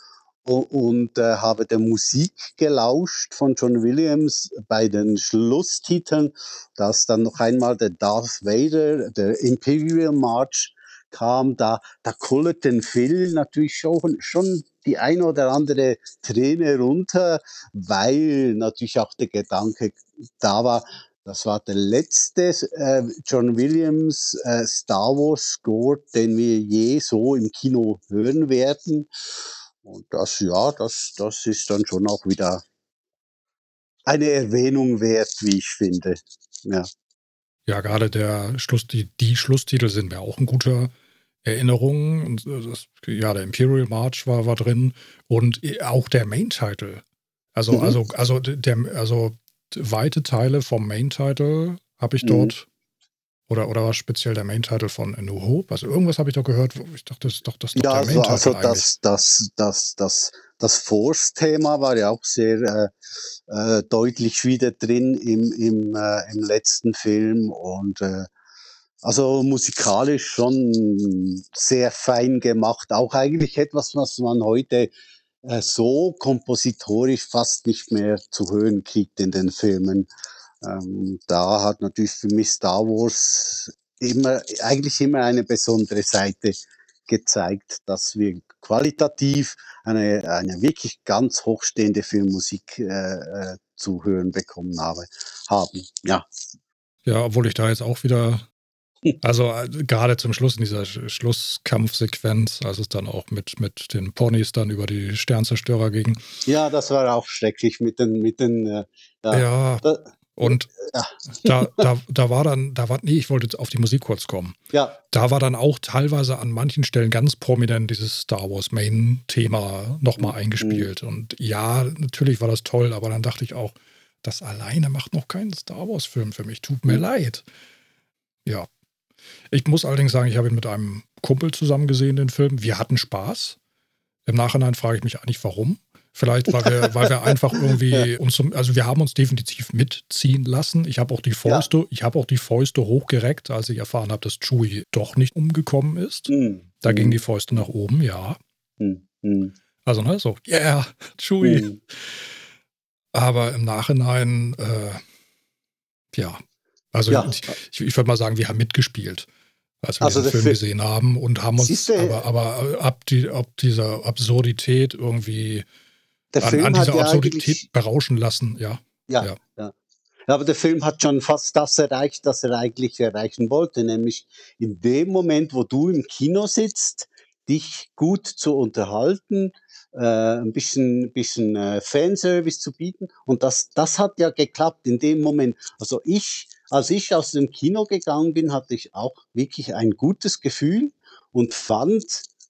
und, und äh, habe der Musik gelauscht von John Williams bei den Schlusstiteln, dass dann noch einmal der Darth Vader, der Imperial March kam, da, da kullerte Phil natürlich schon, schon die ein oder andere Träne runter, weil natürlich auch der Gedanke da war, das war der letzte äh, John Williams äh, Star Wars Score, den wir je so im Kino hören werden. Und das, ja, das, das ist dann schon auch wieder eine Erwähnung wert, wie ich finde. Ja. Ja, gerade der Schluss, die, die Schlusstitel sind mir auch ein guter Erinnerung. Und äh, das, ja, der Imperial March war, war drin und auch der Main-Title. Also, Mhm. also, also, der, also weite Teile vom Main-Title habe ich Mhm. dort. Oder, oder war speziell der Main-Title von A New Hope? Also irgendwas habe ich doch gehört, wo ich dachte, das ist doch das, ist doch Ja, der also, Main-Title also eigentlich. das, das, das, das, das Force-Thema war ja auch sehr äh, äh, deutlich wieder drin im, im, äh, im letzten Film und äh, also musikalisch schon sehr fein gemacht. Auch eigentlich etwas, was man heute äh, so kompositorisch fast nicht mehr zu hören kriegt in den Filmen. Ähm, da hat natürlich für mich Star Wars immer, eigentlich immer eine besondere Seite gezeigt, dass wir qualitativ eine, eine wirklich ganz hochstehende Filmmusik äh, äh, zu hören bekommen habe, haben. Ja. Ja, obwohl ich da jetzt auch wieder, also äh, gerade zum Schluss in dieser Sch- Schlusskampfsequenz, als es dann auch mit, mit den Ponys dann über die Sternzerstörer ging. ja, das war auch schrecklich mit den, mit den, äh, ja, Ja, da, und ja, da, da, da war dann, da war, nee, ich wollte jetzt auf die Musik kurz kommen. ja, Da war dann auch teilweise an manchen Stellen ganz prominent dieses Star Wars Main-Thema nochmal eingespielt. Und ja, natürlich war das toll, aber dann dachte ich auch, das alleine macht noch keinen Star Wars-Film für mich. Tut mir leid. Ja. Ich muss allerdings sagen, ich habe ihn mit einem Kumpel zusammen gesehen, den Film. Wir hatten Spaß. Im Nachhinein frage ich mich eigentlich, warum. Vielleicht, weil wir, weil wir einfach irgendwie uns, also wir haben uns definitiv mitziehen lassen. Ich habe auch die Fäuste, ich habe auch die Fäuste hochgereckt, als ich erfahren habe, dass Chewie doch nicht umgekommen ist. mm, Da mm, gingen die Fäuste nach oben, ja. mm, Also, ne, so, yeah, Chewie. mm. Aber im Nachhinein, äh, ja. Also Ja. ich, ich, ich würde mal sagen, wir haben mitgespielt, als wir Also diesen der Film Fi- gesehen haben und haben uns, aber, aber ab, die, ab dieser Absurdität irgendwie, Der an, Film an hat dieser ja Absurdität eigentlich, berauschen lassen, ja. ja, ja. ja. Ja, aber der Film hat schon fast das erreicht, das er eigentlich erreichen wollte, nämlich in dem Moment, wo du im Kino sitzt, dich gut zu unterhalten, äh, ein bisschen, bisschen äh, Fanservice zu bieten. Und das, das hat ja geklappt in dem Moment. Also ich, als ich aus dem Kino gegangen bin, hatte ich auch wirklich ein gutes Gefühl und fand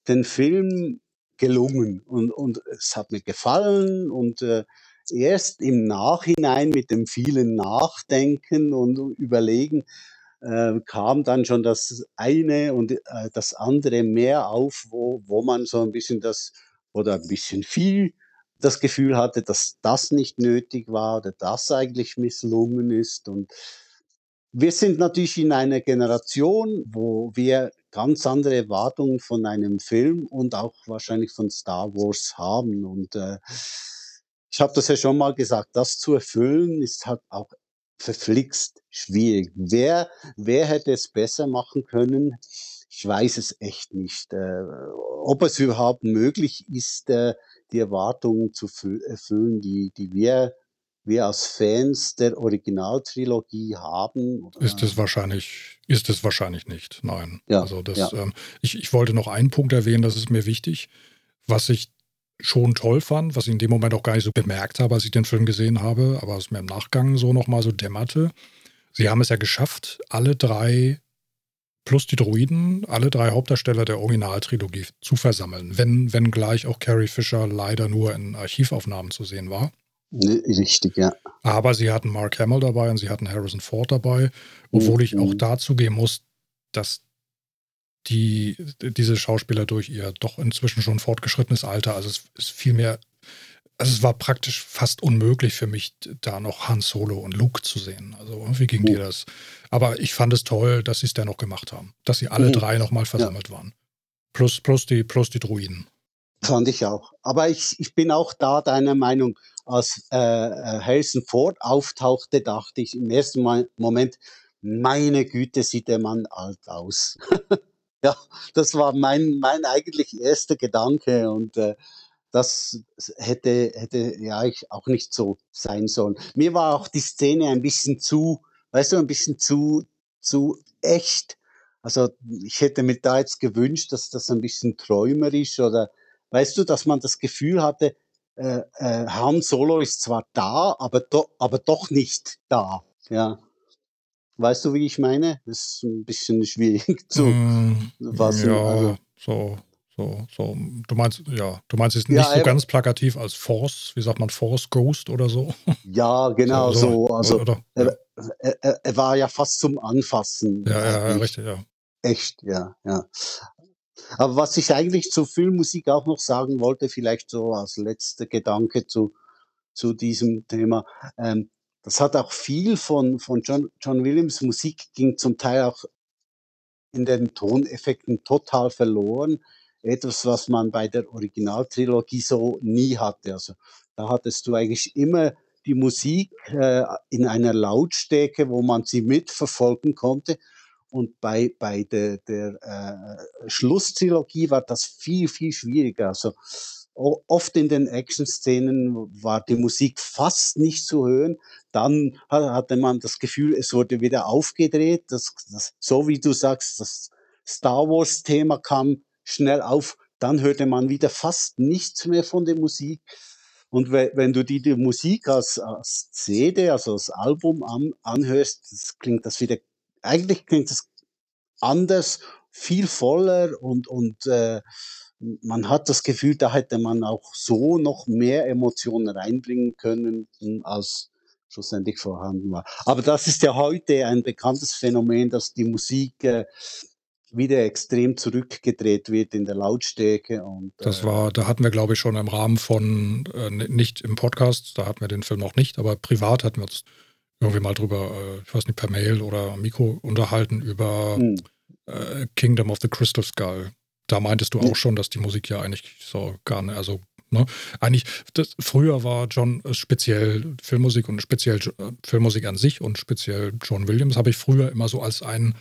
den Film gelungen. Und, und es hat mir gefallen und äh, erst im Nachhinein mit dem vielen Nachdenken und Überlegen äh, kam dann schon das eine und äh, das andere mehr auf, wo, wo man so ein bisschen das oder ein bisschen viel das Gefühl hatte, dass das nicht nötig war oder das eigentlich misslungen ist. Und wir sind natürlich in einer Generation, wo wir ganz andere Erwartungen von einem Film und auch wahrscheinlich von Star Wars haben. Und äh, ich habe das ja schon mal gesagt, das zu erfüllen ist halt auch verflixt schwierig. Wer, wer hätte es besser machen können? Ich weiß es echt nicht. Äh, ob es überhaupt möglich ist, äh, die Erwartungen zu erfüllen, die, die wir, wir als Fans der Originaltrilogie haben. Ist es wahrscheinlich, ist es wahrscheinlich nicht. Nein. Ja, also das, ja. ähm, ich, ich wollte noch einen Punkt erwähnen, das ist mir wichtig, was ich schon toll fand, was ich in dem Moment auch gar nicht so bemerkt habe, als ich den Film gesehen habe, aber was mir im Nachgang so nochmal so dämmerte. Sie haben es ja geschafft, alle drei plus die Druiden, alle drei Hauptdarsteller der Originaltrilogie zu versammeln, wenn, wenn gleich auch Carrie Fisher leider nur in Archivaufnahmen zu sehen war. Richtig, ja. Aber sie hatten Mark Hamill dabei und sie hatten Harrison Ford dabei, obwohl ich auch mhm. dazu gehen muss, dass die, diese Schauspieler durch ihr doch inzwischen schon fortgeschrittenes Alter, also es ist viel mehr, also es war praktisch fast unmöglich für mich, da noch Han Solo und Luke zu sehen. Also wie ging oh. dir das? Aber ich fand es toll, dass sie es dennoch gemacht haben, dass sie alle oh. drei nochmal versammelt ja. waren. Plus, plus, die, plus die Druiden. Fand ich auch. Aber ich, ich bin auch da deiner Meinung, als äh, äh Harrison Ford auftauchte, dachte ich im ersten Moment, meine Güte, sieht der Mann alt aus. Ja, das war mein, mein eigentlich erster Gedanke und äh, das hätte, hätte ja auch nicht so sein sollen. Mir war auch die Szene ein bisschen zu, weißt du, ein bisschen zu, zu echt. Also ich hätte mir da jetzt gewünscht, dass das ein bisschen träumerisch oder weißt du, dass man das Gefühl hatte, äh, äh, Han Solo ist zwar da, aber, do, aber doch nicht da. Ja. Weißt du, wie ich meine? Das ist ein bisschen schwierig zu mm, fassen. Ja, also. so, so, so. Du meinst, ja, du meinst es nicht ja, so ganz plakativ als Force, wie sagt man, Force Ghost oder so? Ja, genau so. so also oder, er, er, er, war ja fast zum Anfassen. Ja, ja, ja richtig, ja. Echt, ja, ja. Aber was ich eigentlich zur Filmmusik auch noch sagen wollte, vielleicht so als letzter Gedanke zu, zu diesem Thema. Ähm, das hat auch viel von, von John, John Williams Musik, ging zum Teil auch in den Toneffekten total verloren. Etwas, was man bei der Originaltrilogie so nie hatte. Also da hattest du eigentlich immer die Musik äh, in einer Lautstärke, wo man sie mitverfolgen konnte. Und bei, bei der, der äh, Schlusstrilogie war das viel, viel schwieriger. Also oft in den Action-Szenen war die Musik fast nicht zu hören. Dann hatte man das Gefühl, es wurde wieder aufgedreht. Das, das, so wie du sagst, das Star Wars-Thema kam schnell auf. Dann hörte man wieder fast nichts mehr von der Musik. Und wenn du die, die Musik als, als CD, also als Album an, anhörst, das klingt das wieder, eigentlich klingt das anders, viel voller und, und äh, man hat das Gefühl, da hätte man auch so noch mehr Emotionen reinbringen können, hm, als schlussendlich vorhanden war. Aber das ist ja heute ein bekanntes Phänomen, dass die Musik äh, wieder extrem zurückgedreht wird in der Lautstärke. Und, äh, das war, da hatten wir, glaube ich, schon im Rahmen von, äh, nicht im Podcast, da hatten wir den Film noch nicht, aber privat hatten wir uns irgendwie mal drüber, äh, ich weiß nicht, per Mail oder am Mikro unterhalten über hm. Äh, Kingdom of the Crystal Skull da meintest du auch schon, dass die Musik ja eigentlich so gar nicht, also Ne? Eigentlich, das, früher war John äh, speziell Filmmusik und speziell äh, Filmmusik an sich und speziell John Williams habe ich früher immer so als ein,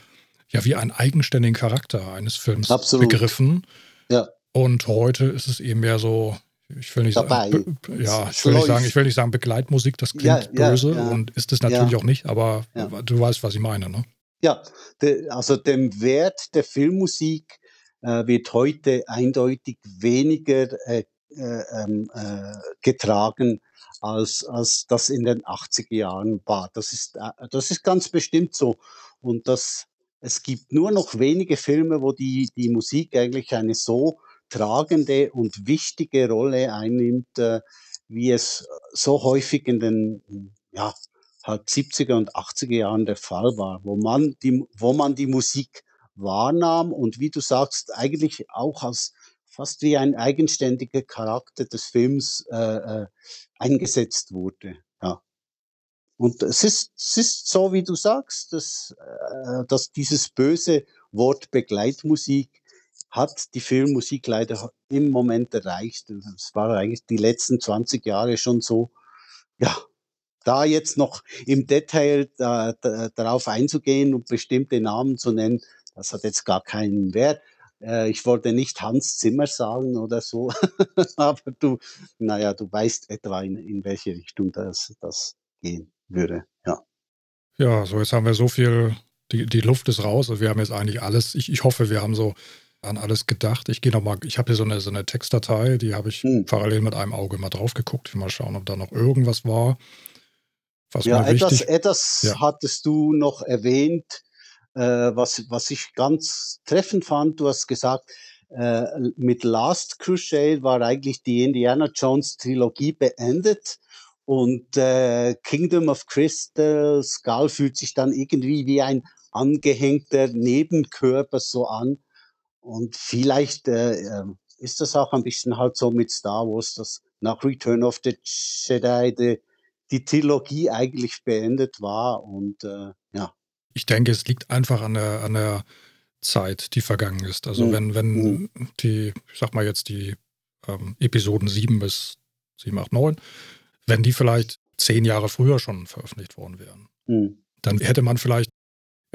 ja, wie einen eigenständigen Charakter eines Films Absolut. begriffen. Ja. Und heute ist es eben mehr so, ich will nicht Dabei. sagen, ja, ich will nicht sagen, ich will nicht sagen Begleitmusik, das klingt ja, böse ja, ja. und ist es natürlich auch nicht, aber du weißt, was ich meine, ne? Ja, de, also dem Wert der Filmmusik äh, wird heute eindeutig weniger äh, äh, ähm, äh, getragen, als, als das in den 80er Jahren war. Das ist, äh, das ist ganz bestimmt so. Und das, es gibt nur noch wenige Filme, wo die, die Musik eigentlich eine so tragende und wichtige Rolle einnimmt, äh, wie es so häufig in den ja, halt 70er und 80er Jahren der Fall war, wo man die, wo man die Musik wahrnahm und wie du sagst, eigentlich auch als fast wie ein eigenständiger Charakter des Films äh, äh, eingesetzt wurde. Ja. Und es ist, es ist so, wie du sagst, dass, äh, dass dieses böse Wort Begleitmusik hat die Filmmusik leider im Moment erreicht. Es war eigentlich die letzten 20 Jahre schon so. Ja, da jetzt noch im Detail da, da, darauf einzugehen und bestimmte Namen zu nennen, das hat jetzt gar keinen Wert. Äh, ich wollte nicht Hans Zimmer sagen oder so, aber du, naja, du weißt etwa, in, in welche Richtung das, das gehen würde. Ja. Ja, so jetzt haben wir so viel, die, die Luft ist raus. Also wir haben jetzt eigentlich alles, ich, ich hoffe, wir haben so an alles gedacht. Ich gehe nochmal, ich habe hier so eine, so eine Textdatei, die habe ich hm. parallel mit einem Auge mal drauf geguckt. Mal schauen, ob da noch irgendwas war. Was ja, etwas, etwas ja. hattest du noch erwähnt, äh, was, was ich ganz treffend fand. Du hast gesagt, äh, mit Last Crusade war eigentlich die Indiana Jones Trilogie beendet und äh, Kingdom of Crystal Skull fühlt sich dann irgendwie wie ein angehängter Nebenkörper so an. Und vielleicht äh, ähm, ist das auch ein bisschen halt so mit Star Wars, dass nach Return of the Jedi die, die Trilogie eigentlich beendet war. Und äh, ja. Ich denke, es liegt einfach an der, an der Zeit, die vergangen ist. Also mhm. wenn, wenn mhm. die, ich sag mal jetzt die ähm, Episoden 7 bis 7, 8, 9, wenn die vielleicht zehn Jahre früher schon veröffentlicht worden wären, mhm. dann hätte man vielleicht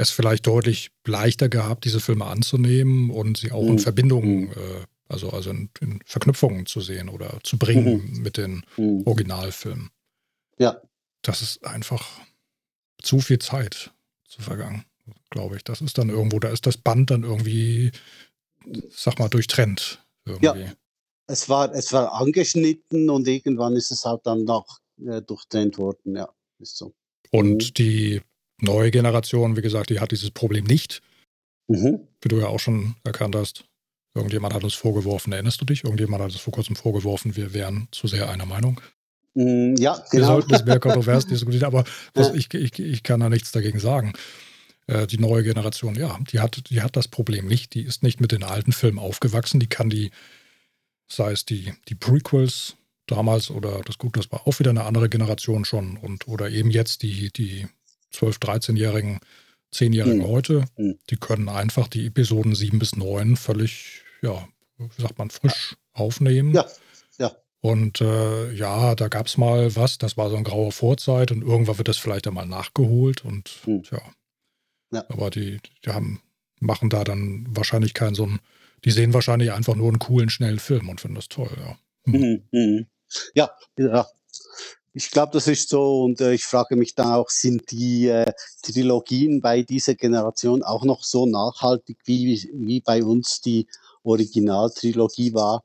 es vielleicht deutlich leichter gehabt, diese Filme anzunehmen und sie auch in mhm. Verbindung, mhm. äh, also, also in, in, Verknüpfungen zu sehen oder zu bringen mhm. mit den mhm. Originalfilmen. Ja. Das ist einfach zu viel Zeit zu vergangen, glaube ich. Das ist dann irgendwo, da ist das Band dann irgendwie, sag mal, durchtrennt. Irgendwie. Ja. Es war, es war angeschnitten und irgendwann ist es halt dann noch äh, durchtrennt worden, ja. Ist so. Und mhm. die neue Generation, wie gesagt, die hat dieses Problem nicht. Mhm. Wie du ja auch schon erkannt hast. Irgendjemand hat uns vorgeworfen, erinnerst du dich? Irgendjemand hat uns vor kurzem vorgeworfen, wir wären zu sehr einer Meinung. Mm, ja, genau. Wir sollten es mehr kontrovers diskutieren, aber was, ja. ich, ich, ich kann da nichts dagegen sagen. Äh, die neue Generation, ja, die hat, die hat das Problem nicht. Die ist nicht mit den alten Filmen aufgewachsen. Die kann die, sei es die, die Prequels damals oder das gut, das war auch wieder eine andere Generation schon und oder eben jetzt die, die 12-, 13-Jährigen, 10-Jährigen mhm. heute, mhm. die können einfach die Episoden 7 bis 9 völlig, ja, wie sagt man, frisch aufnehmen. Ja, ja. Und äh, ja, da gab es mal was, das war so eine graue Vorzeit und irgendwann wird das vielleicht einmal nachgeholt und mhm. ja. ja. Aber die, die haben, machen da dann wahrscheinlich keinen so einen, die sehen wahrscheinlich einfach nur einen coolen, schnellen Film und finden das toll, ja. Mhm. Mhm. Ja, ja, ich glaube, das ist so und äh, ich frage mich dann auch, sind die äh, Trilogien bei dieser Generation auch noch so nachhaltig, wie, wie bei uns die Originaltrilogie war?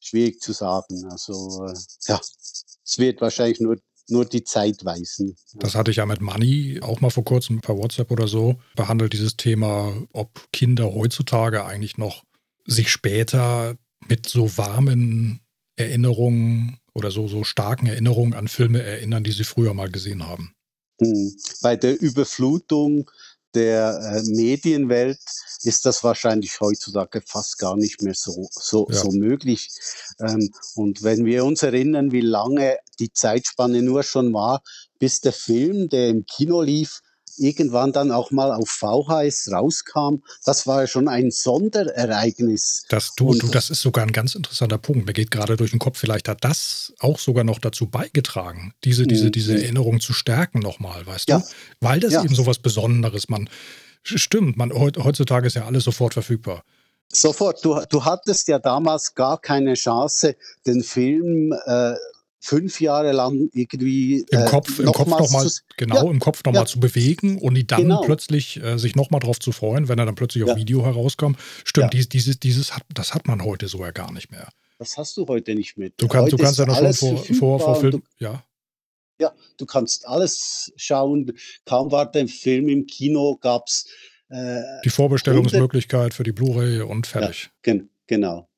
Schwierig zu sagen. Also äh, ja, es wird wahrscheinlich nur, nur die Zeit weisen. Das hatte ich ja mit Money auch mal vor kurzem per WhatsApp oder so behandelt, dieses Thema, ob Kinder heutzutage eigentlich noch sich später mit so warmen Erinnerungen oder so, so starken Erinnerungen an Filme erinnern, die sie früher mal gesehen haben. Hm. Bei der Überflutung der äh, Medienwelt ist das wahrscheinlich heutzutage fast gar nicht mehr so, so, ja. so möglich. Ähm, und wenn wir uns erinnern, wie lange die Zeitspanne nur schon war, bis der Film, der im Kino lief, irgendwann dann auch mal auf VHS rauskam, das war ja schon ein Sonderereignis. Das, du, du, das ist sogar ein ganz interessanter Punkt. Mir geht gerade durch den Kopf, vielleicht hat das auch sogar noch dazu beigetragen, diese, diese, diese mhm. Erinnerung zu stärken nochmal, weißt ja. du? Weil das ja. eben so was Besonderes, man, stimmt, man, heutzutage ist ja alles sofort verfügbar. Sofort. Du, du hattest ja damals gar keine Chance, den Film äh, fünf Jahre lang irgendwie im äh, Kopf, im Kopf noch mal, genau ja, im Kopf nochmal ja. zu bewegen und die dann genau. plötzlich äh, sich nochmal drauf zu freuen, wenn er dann plötzlich ja. auf Video herauskommt. Stimmt, dies, dieses, dieses hat, das hat man heute so ja gar nicht mehr. Das hast du heute nicht mehr. Du kannst, du kannst ja noch schon vor, vor, vor Film, du, ja. Ja, du kannst alles schauen. Kaum war der Film im Kino, gab es äh, die Vorbestellungsmöglichkeit für die Blu-ray und fertig. Gen genau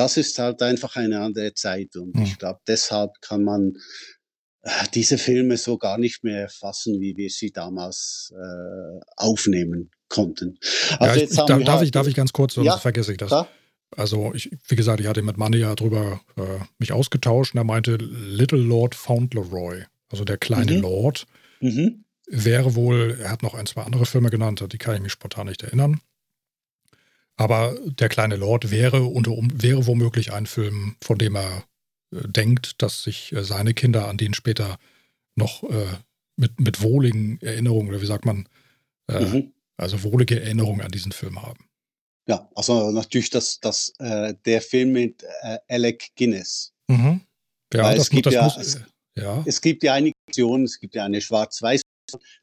das ist halt einfach eine andere Zeit. Und mhm. ich glaube, deshalb kann man äh, diese Filme so gar nicht mehr fassen, wie wir sie damals äh, aufnehmen konnten. Also ja, ich, darf, darf, halt, ich, darf ich ganz kurz, sonst ja, vergesse ich das. Klar. Also, ich, wie gesagt, ich hatte mit Manny ja drüber äh, mich ausgetauscht und er meinte Little Lord Fauntleroy, also der kleine mhm. Lord. Mhm. Wäre wohl, er hat noch ein, zwei andere Filme genannt, die kann ich mich spontan nicht erinnern. Aber Der kleine Lord wäre, unter, wäre womöglich ein Film, von dem er äh, denkt, dass sich äh, seine Kinder an den später noch äh, mit, mit wohligen Erinnerungen, oder wie sagt man, äh, mhm. also wohlige Erinnerungen an diesen Film haben. Ja, also natürlich das, das, äh, der Film mit äh, Alec Guinness. Mhm. Ja, Weil das, es gibt das ja, muss, es, ja. Es gibt ja einige Versionen, es gibt ja eine schwarz-weiß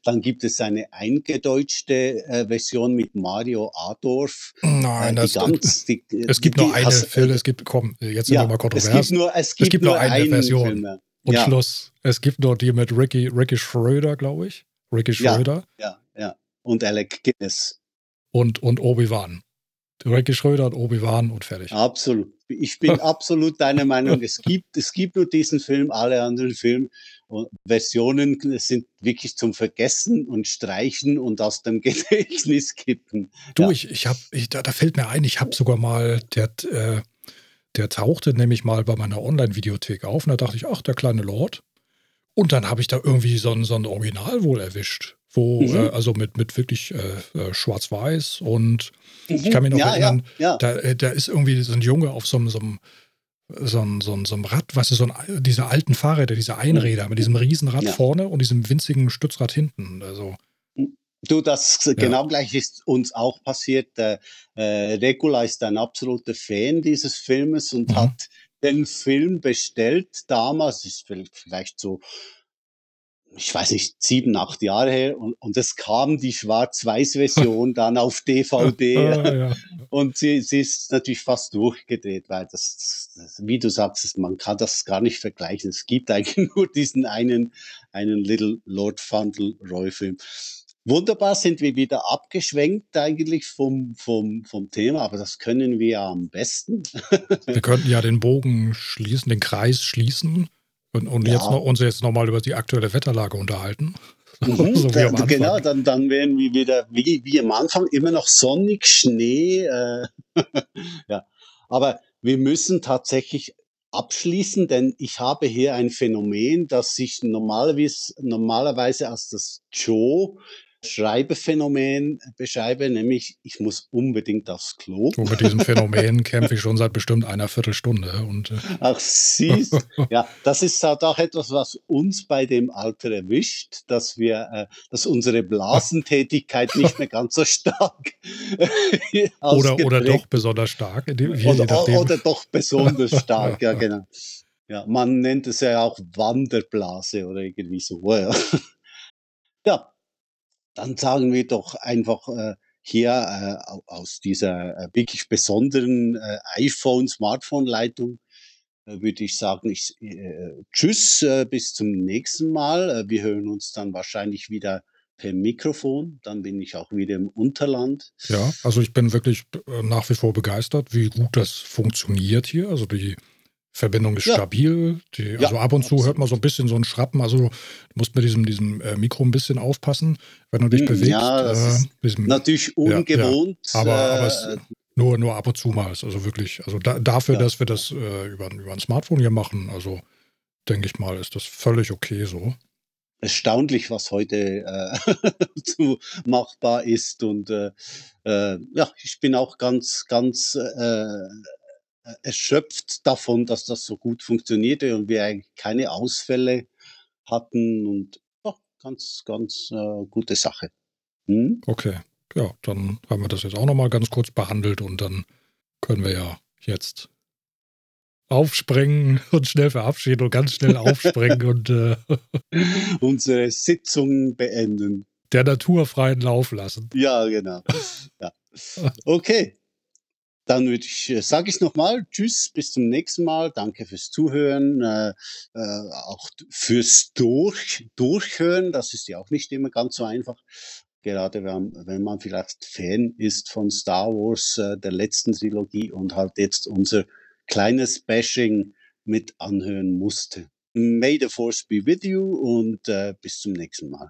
dann gibt es eine eingedeutschte äh, Version mit Mario Adorf. Nein, äh, das, ganz, die, es gibt die, nur eine Film, es gibt, komm, jetzt sind ja, wir mal kontrovers. Es gibt nur, es gibt es gibt nur, nur eine Version. Filme. Und ja. Schluss. Es gibt nur die mit Ricky, Ricky Schröder, glaube ich. Ricky Schröder. Ja, ja, ja. Und Alec Guinness. Und, und Obi-Wan. Ricky Schröder und Obi-Wan und fertig. Absolut. Ich bin absolut deiner Meinung. Es gibt, es gibt nur diesen Film, alle anderen Filme Versionen sind wirklich zum Vergessen und Streichen und aus dem Gedächtnis kippen. Du, ja. ich, ich habe, da, da, fällt mir ein, ich habe sogar mal, der, äh, der tauchte nämlich mal bei meiner Online-Videothek auf und da dachte ich, ach, der kleine Lord. Und dann habe ich da irgendwie so ein, so ein Original wohl erwischt wo, mhm. äh, also mit, mit wirklich äh, äh schwarz-weiß und mhm. ich kann mich noch ja, erinnern, ja. Da, äh, da ist irgendwie so ein Junge auf so einem, so einem so ein, so ein, so ein Rad, weißt du, so ein, diese alten Fahrräder, diese Einräder mit diesem Riesenrad ja. vorne und diesem winzigen Stützrad hinten. Also. Du, das ja. genau gleich ist uns auch passiert. Äh, Regula ist ein absoluter Fan dieses Filmes und mhm. hat den Film bestellt damals, ist vielleicht so ich weiß nicht, sieben, acht Jahre her und, und es kam die Schwarz-Weiß-Version dann auf DVD ah, ja. und sie, sie ist natürlich fast durchgedreht, weil das, das, wie du sagst, man kann das gar nicht vergleichen. Es gibt eigentlich nur diesen einen, einen Little Lord Fauntleroy-Film. Wunderbar sind wir wieder abgeschwenkt eigentlich vom, vom, vom Thema, aber das können wir ja am besten. wir könnten ja den Bogen schließen, den Kreis schließen und, und ja. jetzt noch, uns jetzt nochmal über die aktuelle Wetterlage unterhalten. Mhm, so da, genau, dann, dann werden wir wieder wie, wie am Anfang immer noch sonnig, Schnee. Äh, ja. Aber wir müssen tatsächlich abschließen, denn ich habe hier ein Phänomen, das sich normalerweise, normalerweise als das Joe Schreibephänomen beschreibe, nämlich ich muss unbedingt aufs Klo. So, mit diesem Phänomen kämpfe ich schon seit bestimmt einer Viertelstunde. Und, äh Ach, siehst Ja, das ist halt auch etwas, was uns bei dem Alter erwischt, dass wir, äh, dass unsere Blasentätigkeit nicht mehr ganz so stark oder, oder doch besonders stark. Oder, oder doch besonders stark, ja, genau. Ja, man nennt es ja auch Wanderblase oder irgendwie so. Ja, ja dann sagen wir doch einfach äh, hier äh, aus dieser äh, wirklich besonderen äh, iPhone-Smartphone-Leitung äh, würde ich sagen, ich, tschüss, bis zum nächsten Mal. Wir hören uns dann wahrscheinlich wieder per Mikrofon. Dann bin ich auch wieder im Unterland. Ja, also ich bin wirklich nach wie vor begeistert, wie gut das funktioniert hier. Also die Verbindung ist ja. stabil. Die, also ja, ab und zu hört man so ein bisschen so ein Schrappen. Also du musst mit diesem, diesem äh, Mikro ein bisschen aufpassen, wenn du dich hm, bewegst. Ja, das äh, ist natürlich ungewohnt. Ja, aber, aber es, äh, nur, nur ab und zu mal. Also wirklich, also da, dafür, dass wir das äh, über, über ein Smartphone hier machen, also denke ich mal, ist das völlig okay so. Erstaunlich, was heute äh, machbar ist. Und äh, ja, ich bin auch ganz, ganz äh, erschöpft davon, dass das so gut funktionierte und wir eigentlich keine Ausfälle hatten und ja, ganz, ganz äh, gute Sache. Hm? Okay, ja, dann haben wir das jetzt auch nochmal ganz kurz behandelt und dann können wir ja jetzt aufspringen und schnell verabschieden und ganz schnell aufspringen und äh, unsere Sitzung beenden. Der Natur freien Lauf lassen. Ja, genau. Ja. Okay, dann würde ich, äh, sage ich nochmal, tschüss, bis zum nächsten Mal. Danke fürs Zuhören, äh, äh, auch fürs Durch, Durchhören. Das ist ja auch nicht immer ganz so einfach. Gerade wenn, wenn man vielleicht Fan ist von Star Wars, äh, der letzten Trilogie und halt jetzt unser kleines Bashing mit anhören musste. May the Force be with you und äh, bis zum nächsten Mal.